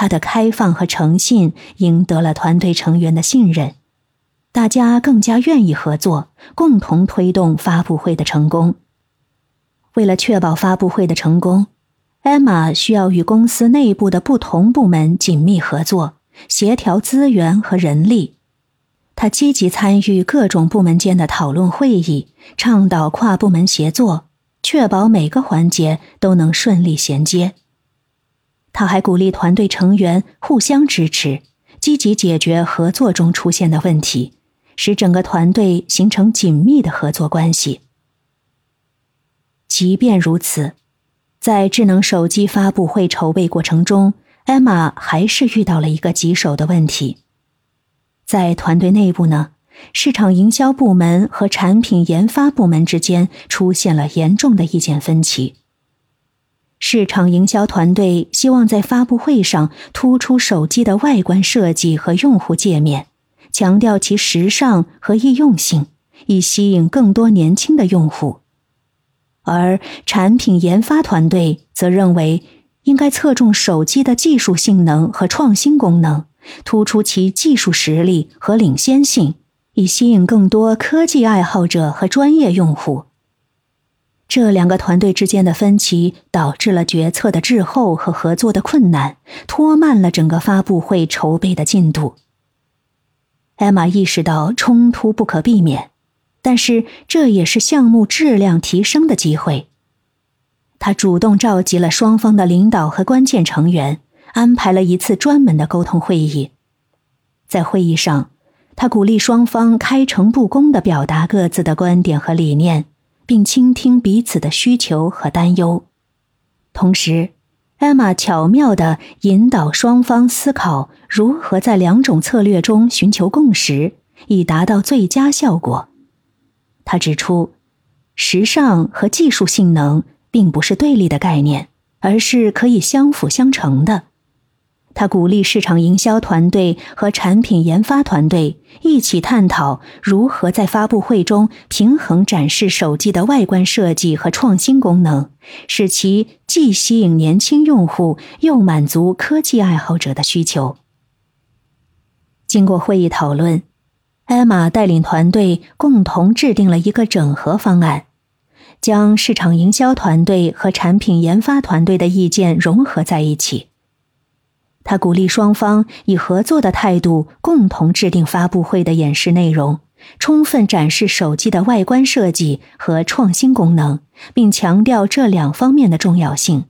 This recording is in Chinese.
他的开放和诚信赢得了团队成员的信任，大家更加愿意合作，共同推动发布会的成功。为了确保发布会的成功，艾玛需要与公司内部的不同部门紧密合作，协调资源和人力。他积极参与各种部门间的讨论会议，倡导跨部门协作，确保每个环节都能顺利衔接。他还鼓励团队成员互相支持，积极解决合作中出现的问题，使整个团队形成紧密的合作关系。即便如此，在智能手机发布会筹备过程中，艾玛还是遇到了一个棘手的问题。在团队内部呢，市场营销部门和产品研发部门之间出现了严重的意见分歧。市场营销团队希望在发布会上突出手机的外观设计和用户界面，强调其时尚和易用性，以吸引更多年轻的用户；而产品研发团队则认为应该侧重手机的技术性能和创新功能。突出其技术实力和领先性，以吸引更多科技爱好者和专业用户。这两个团队之间的分歧导致了决策的滞后和合作的困难，拖慢了整个发布会筹备的进度。艾玛意识到冲突不可避免，但是这也是项目质量提升的机会。他主动召集了双方的领导和关键成员。安排了一次专门的沟通会议，在会议上，他鼓励双方开诚布公的表达各自的观点和理念，并倾听彼此的需求和担忧。同时，艾玛巧妙地引导双方思考如何在两种策略中寻求共识，以达到最佳效果。他指出，时尚和技术性能并不是对立的概念，而是可以相辅相成的。他鼓励市场营销团队和产品研发团队一起探讨如何在发布会中平衡展示手机的外观设计和创新功能，使其既吸引年轻用户，又满足科技爱好者的需求。经过会议讨论，艾玛带领团队共同制定了一个整合方案，将市场营销团队和产品研发团队的意见融合在一起。他鼓励双方以合作的态度共同制定发布会的演示内容，充分展示手机的外观设计和创新功能，并强调这两方面的重要性，